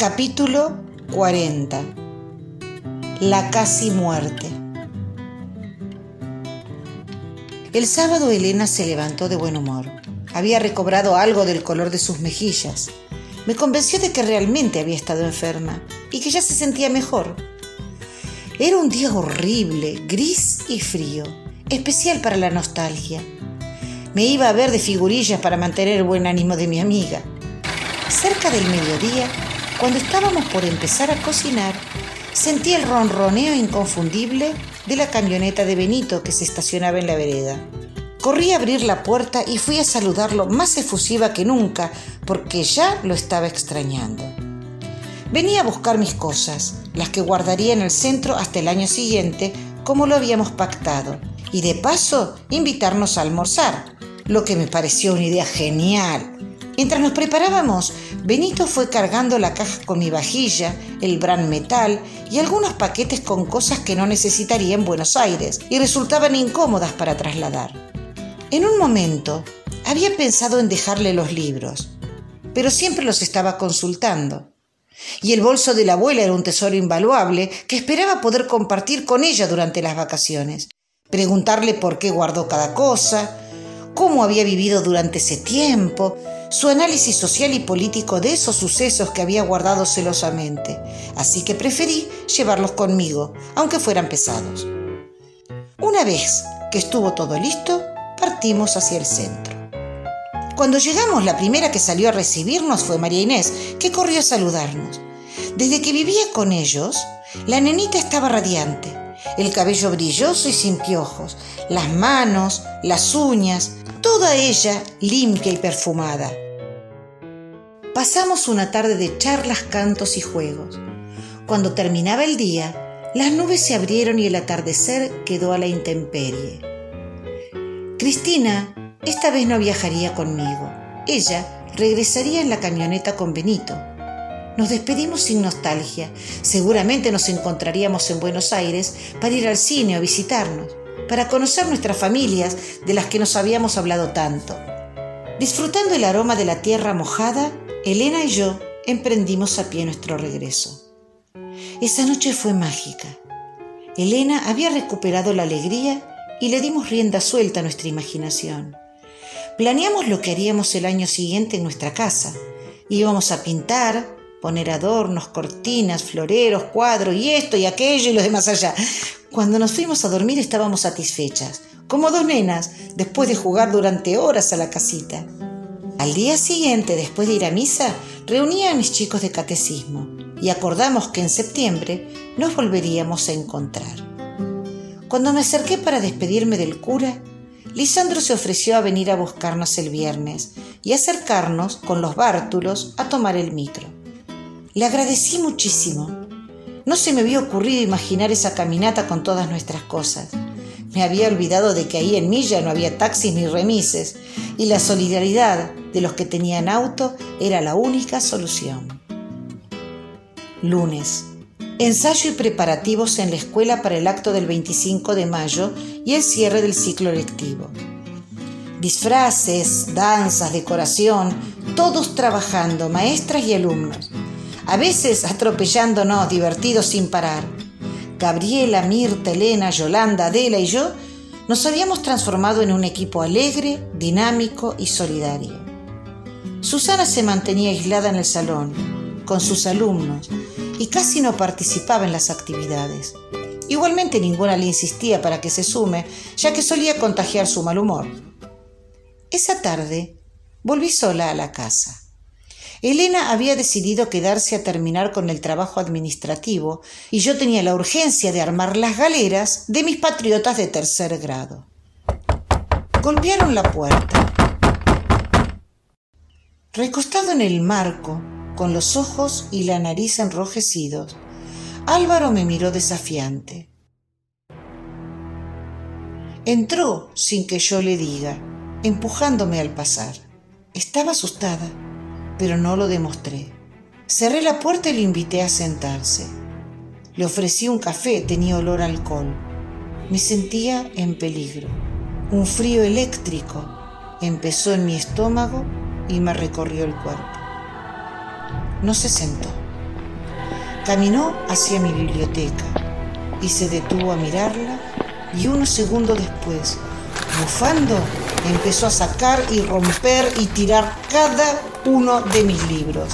Capítulo 40 La casi muerte El sábado Elena se levantó de buen humor. Había recobrado algo del color de sus mejillas. Me convenció de que realmente había estado enferma y que ya se sentía mejor. Era un día horrible, gris y frío, especial para la nostalgia. Me iba a ver de figurillas para mantener el buen ánimo de mi amiga. Cerca del mediodía cuando estábamos por empezar a cocinar, sentí el ronroneo inconfundible de la camioneta de Benito que se estacionaba en la vereda. Corrí a abrir la puerta y fui a saludarlo más efusiva que nunca porque ya lo estaba extrañando. Venía a buscar mis cosas, las que guardaría en el centro hasta el año siguiente, como lo habíamos pactado, y de paso invitarnos a almorzar, lo que me pareció una idea genial. Mientras nos preparábamos, Benito fue cargando la caja con mi vajilla, el bran metal y algunos paquetes con cosas que no necesitaría en Buenos Aires y resultaban incómodas para trasladar. En un momento había pensado en dejarle los libros, pero siempre los estaba consultando. Y el bolso de la abuela era un tesoro invaluable que esperaba poder compartir con ella durante las vacaciones. Preguntarle por qué guardó cada cosa, cómo había vivido durante ese tiempo, su análisis social y político de esos sucesos que había guardado celosamente, así que preferí llevarlos conmigo, aunque fueran pesados. Una vez que estuvo todo listo, partimos hacia el centro. Cuando llegamos, la primera que salió a recibirnos fue María Inés, que corrió a saludarnos. Desde que vivía con ellos, la nenita estaba radiante, el cabello brilloso y sin piojos, las manos, las uñas, toda ella limpia y perfumada. Pasamos una tarde de charlas, cantos y juegos. Cuando terminaba el día, las nubes se abrieron y el atardecer quedó a la intemperie. Cristina esta vez no viajaría conmigo. Ella regresaría en la camioneta con Benito. Nos despedimos sin nostalgia. Seguramente nos encontraríamos en Buenos Aires para ir al cine o visitarnos para conocer nuestras familias de las que nos habíamos hablado tanto. Disfrutando el aroma de la tierra mojada, Elena y yo emprendimos a pie nuestro regreso. Esa noche fue mágica. Elena había recuperado la alegría y le dimos rienda suelta a nuestra imaginación. Planeamos lo que haríamos el año siguiente en nuestra casa. Íbamos a pintar, poner adornos, cortinas, floreros, cuadros y esto y aquello y lo demás allá. Cuando nos fuimos a dormir estábamos satisfechas, como dos nenas, después de jugar durante horas a la casita. Al día siguiente, después de ir a misa, reuní a mis chicos de catecismo y acordamos que en septiembre nos volveríamos a encontrar. Cuando me acerqué para despedirme del cura, Lisandro se ofreció a venir a buscarnos el viernes y acercarnos con los bártulos a tomar el micro. Le agradecí muchísimo. No se me había ocurrido imaginar esa caminata con todas nuestras cosas. Me había olvidado de que ahí en Milla no había taxis ni remises y la solidaridad de los que tenían auto era la única solución. Lunes. Ensayo y preparativos en la escuela para el acto del 25 de mayo y el cierre del ciclo lectivo. Disfraces, danzas, decoración, todos trabajando, maestras y alumnos a veces atropellándonos, divertidos sin parar. Gabriela, Mirta, Elena, Yolanda, Adela y yo nos habíamos transformado en un equipo alegre, dinámico y solidario. Susana se mantenía aislada en el salón, con sus alumnos, y casi no participaba en las actividades. Igualmente ninguna le insistía para que se sume, ya que solía contagiar su mal humor. Esa tarde volví sola a la casa. Elena había decidido quedarse a terminar con el trabajo administrativo y yo tenía la urgencia de armar las galeras de mis patriotas de tercer grado. Golpearon la puerta. Recostado en el marco, con los ojos y la nariz enrojecidos, Álvaro me miró desafiante. Entró sin que yo le diga, empujándome al pasar. Estaba asustada pero no lo demostré. Cerré la puerta y lo invité a sentarse. Le ofrecí un café, tenía olor a alcohol. Me sentía en peligro. Un frío eléctrico empezó en mi estómago y me recorrió el cuerpo. No se sentó. Caminó hacia mi biblioteca y se detuvo a mirarla y unos segundos después, bufando, empezó a sacar y romper y tirar cada uno de mis libros.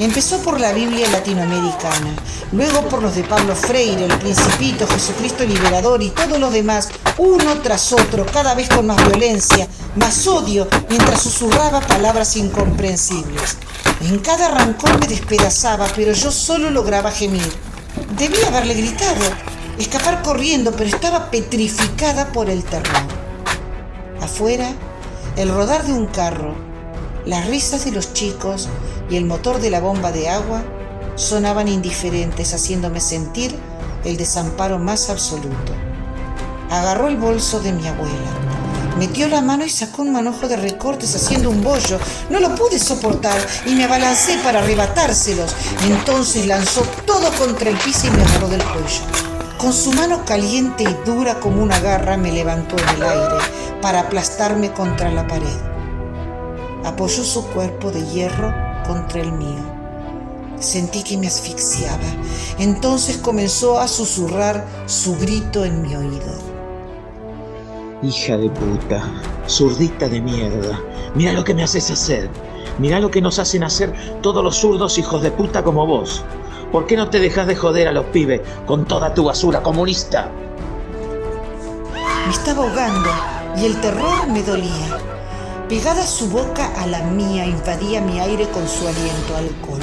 Empezó por la Biblia latinoamericana, luego por los de Pablo Freire, El Principito, Jesucristo Liberador y todos los demás, uno tras otro, cada vez con más violencia, más odio, mientras susurraba palabras incomprensibles. En cada arrancón me despedazaba, pero yo solo lograba gemir. Debía haberle gritado, escapar corriendo, pero estaba petrificada por el terror. Afuera, el rodar de un carro, las risas de los chicos y el motor de la bomba de agua sonaban indiferentes, haciéndome sentir el desamparo más absoluto. Agarró el bolso de mi abuela, metió la mano y sacó un manojo de recortes haciendo un bollo. No lo pude soportar y me abalancé para arrebatárselos. Entonces lanzó todo contra el piso y me agarró del cuello. Con su mano caliente y dura como una garra me levantó en el aire para aplastarme contra la pared. Apoyó su cuerpo de hierro contra el mío. Sentí que me asfixiaba. Entonces comenzó a susurrar su grito en mi oído. Hija de puta, zurdita de mierda, mira lo que me haces hacer. Mira lo que nos hacen hacer todos los zurdos hijos de puta como vos. ¿Por qué no te dejas de joder a los pibes con toda tu basura comunista? Me estaba ahogando y el terror me dolía. Pegada su boca a la mía, invadía mi aire con su aliento alcohol,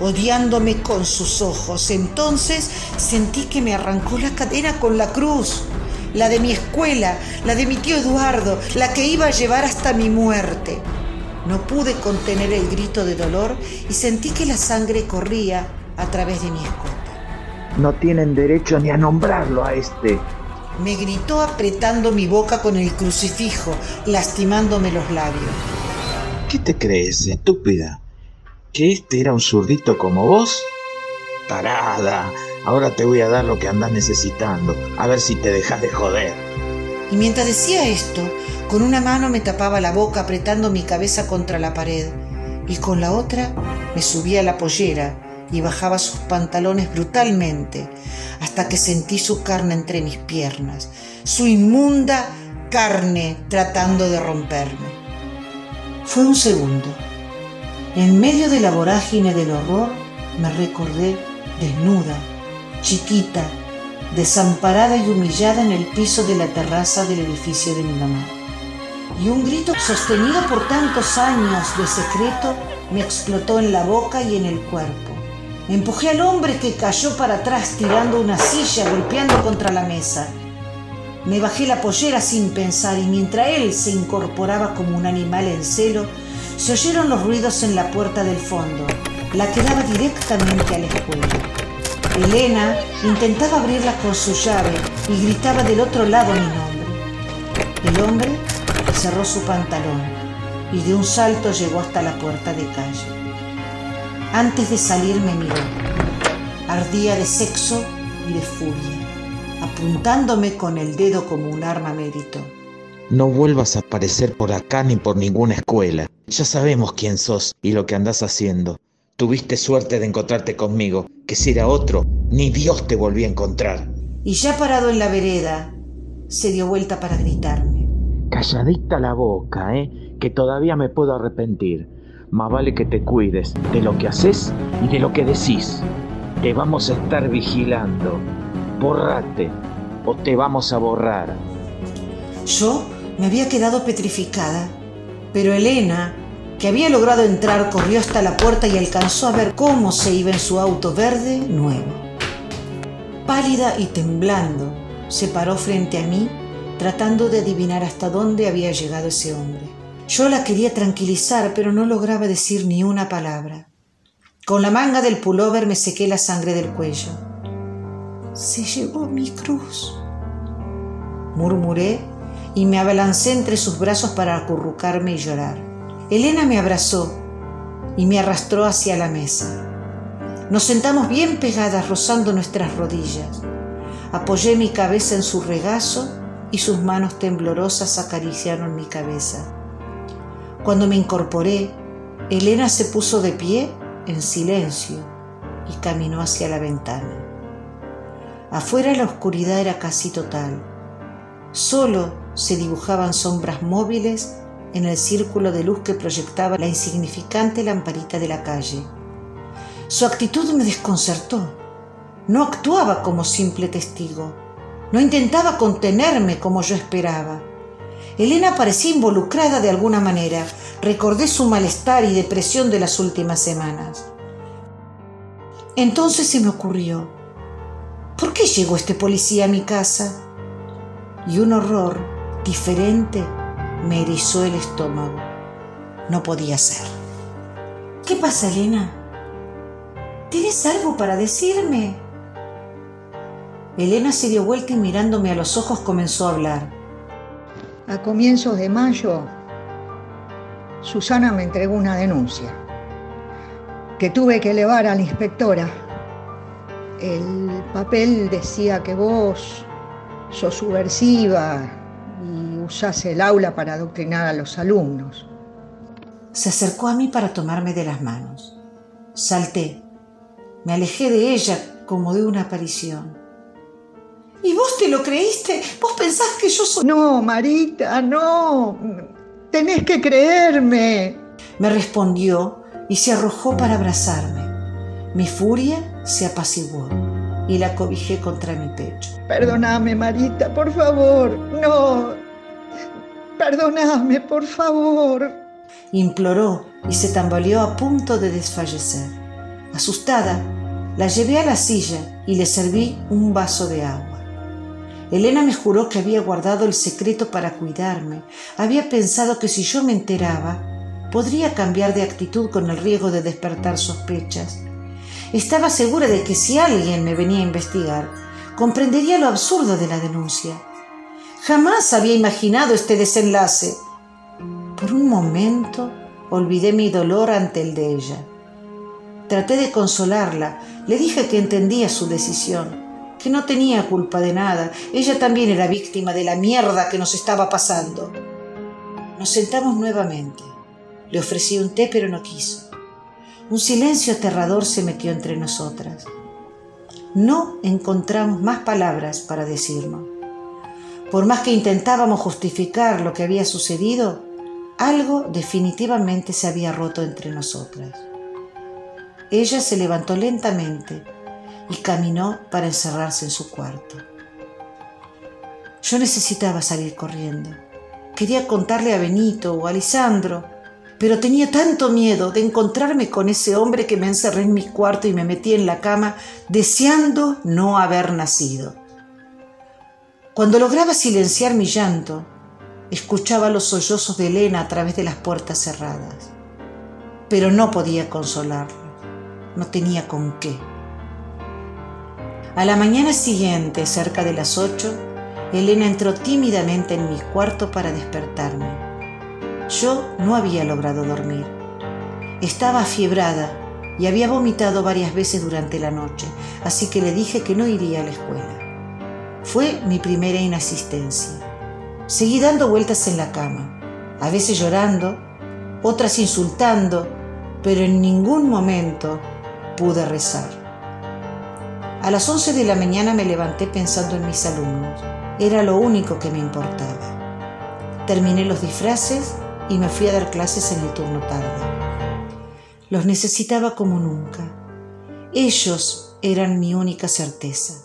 odiándome con sus ojos. Entonces sentí que me arrancó la cadena con la cruz la de mi escuela, la de mi tío Eduardo, la que iba a llevar hasta mi muerte. No pude contener el grito de dolor y sentí que la sangre corría a través de mi escote. No tienen derecho ni a nombrarlo a este. Me gritó apretando mi boca con el crucifijo, lastimándome los labios. ¿Qué te crees, estúpida? ¿Que este era un zurdito como vos? Parada, ahora te voy a dar lo que andas necesitando, a ver si te dejas de joder. Y mientras decía esto, con una mano me tapaba la boca apretando mi cabeza contra la pared y con la otra me subía la pollera y bajaba sus pantalones brutalmente hasta que sentí su carne entre mis piernas, su inmunda carne tratando de romperme. Fue un segundo. En medio de la vorágine del horror me recordé desnuda, chiquita, desamparada y humillada en el piso de la terraza del edificio de mi mamá. Y un grito sostenido por tantos años de secreto me explotó en la boca y en el cuerpo. Empujé al hombre que cayó para atrás tirando una silla, golpeando contra la mesa. Me bajé la pollera sin pensar y mientras él se incorporaba como un animal en celo, se oyeron los ruidos en la puerta del fondo la que daba directamente a la escuela. Elena intentaba abrirla con su llave y gritaba del otro lado mi nombre. El hombre cerró su pantalón y de un salto llegó hasta la puerta de calle. Antes de salir me miró. Ardía de sexo y de furia. Apuntándome con el dedo como un arma me gritó. No vuelvas a aparecer por acá ni por ninguna escuela. Ya sabemos quién sos y lo que andás haciendo. Tuviste suerte de encontrarte conmigo, que si era otro, ni Dios te volvía a encontrar. Y ya parado en la vereda, se dio vuelta para gritarme. Calladita la boca, ¿eh? Que todavía me puedo arrepentir. Más vale que te cuides de lo que haces y de lo que decís. Te vamos a estar vigilando. Borrate o te vamos a borrar. Yo me había quedado petrificada, pero Elena que había logrado entrar, corrió hasta la puerta y alcanzó a ver cómo se iba en su auto verde nuevo. Pálida y temblando, se paró frente a mí, tratando de adivinar hasta dónde había llegado ese hombre. Yo la quería tranquilizar, pero no lograba decir ni una palabra. Con la manga del pullover me sequé la sangre del cuello. Se llevó mi cruz. Murmuré y me abalancé entre sus brazos para acurrucarme y llorar. Elena me abrazó y me arrastró hacia la mesa. Nos sentamos bien pegadas rozando nuestras rodillas. Apoyé mi cabeza en su regazo y sus manos temblorosas acariciaron mi cabeza. Cuando me incorporé, Elena se puso de pie en silencio y caminó hacia la ventana. Afuera la oscuridad era casi total. Solo se dibujaban sombras móviles en el círculo de luz que proyectaba la insignificante lamparita de la calle. Su actitud me desconcertó. No actuaba como simple testigo. No intentaba contenerme como yo esperaba. Elena parecía involucrada de alguna manera. Recordé su malestar y depresión de las últimas semanas. Entonces se me ocurrió, ¿por qué llegó este policía a mi casa? Y un horror diferente me erizó el estómago. No podía ser. ¿Qué pasa, Elena? ¿Tienes algo para decirme? Elena se dio vuelta y mirándome a los ojos comenzó a hablar. A comienzos de mayo, Susana me entregó una denuncia que tuve que elevar a la inspectora. El papel decía que vos sos subversiva y usás el aula para adoctrinar a los alumnos. Se acercó a mí para tomarme de las manos. Salté. Me alejé de ella como de una aparición. ¿Y vos te lo creíste? ¿Vos pensás que yo soy... No, Marita, no. Tenés que creerme. Me respondió y se arrojó para abrazarme. Mi furia se apaciguó y la cobijé contra mi pecho. Perdóname, Marita, por favor. No. Perdóname, por favor. Imploró y se tambaleó a punto de desfallecer. Asustada, la llevé a la silla y le serví un vaso de agua. Elena me juró que había guardado el secreto para cuidarme. Había pensado que si yo me enteraba, podría cambiar de actitud con el riesgo de despertar sospechas. Estaba segura de que si alguien me venía a investigar, comprendería lo absurdo de la denuncia. Jamás había imaginado este desenlace. Por un momento olvidé mi dolor ante el de ella. Traté de consolarla, le dije que entendía su decisión que no tenía culpa de nada. Ella también era víctima de la mierda que nos estaba pasando. Nos sentamos nuevamente. Le ofrecí un té, pero no quiso. Un silencio aterrador se metió entre nosotras. No encontramos más palabras para decirnos. Por más que intentábamos justificar lo que había sucedido, algo definitivamente se había roto entre nosotras. Ella se levantó lentamente y caminó para encerrarse en su cuarto. Yo necesitaba salir corriendo. Quería contarle a Benito o a Lisandro, pero tenía tanto miedo de encontrarme con ese hombre que me encerré en mi cuarto y me metí en la cama deseando no haber nacido. Cuando lograba silenciar mi llanto, escuchaba los sollozos de Elena a través de las puertas cerradas, pero no podía consolarla, no tenía con qué. A la mañana siguiente, cerca de las ocho, Elena entró tímidamente en mi cuarto para despertarme. Yo no había logrado dormir. Estaba afiebrada y había vomitado varias veces durante la noche, así que le dije que no iría a la escuela. Fue mi primera inasistencia. Seguí dando vueltas en la cama, a veces llorando, otras insultando, pero en ningún momento pude rezar. A las 11 de la mañana me levanté pensando en mis alumnos. Era lo único que me importaba. Terminé los disfraces y me fui a dar clases en el turno tarde. Los necesitaba como nunca. Ellos eran mi única certeza.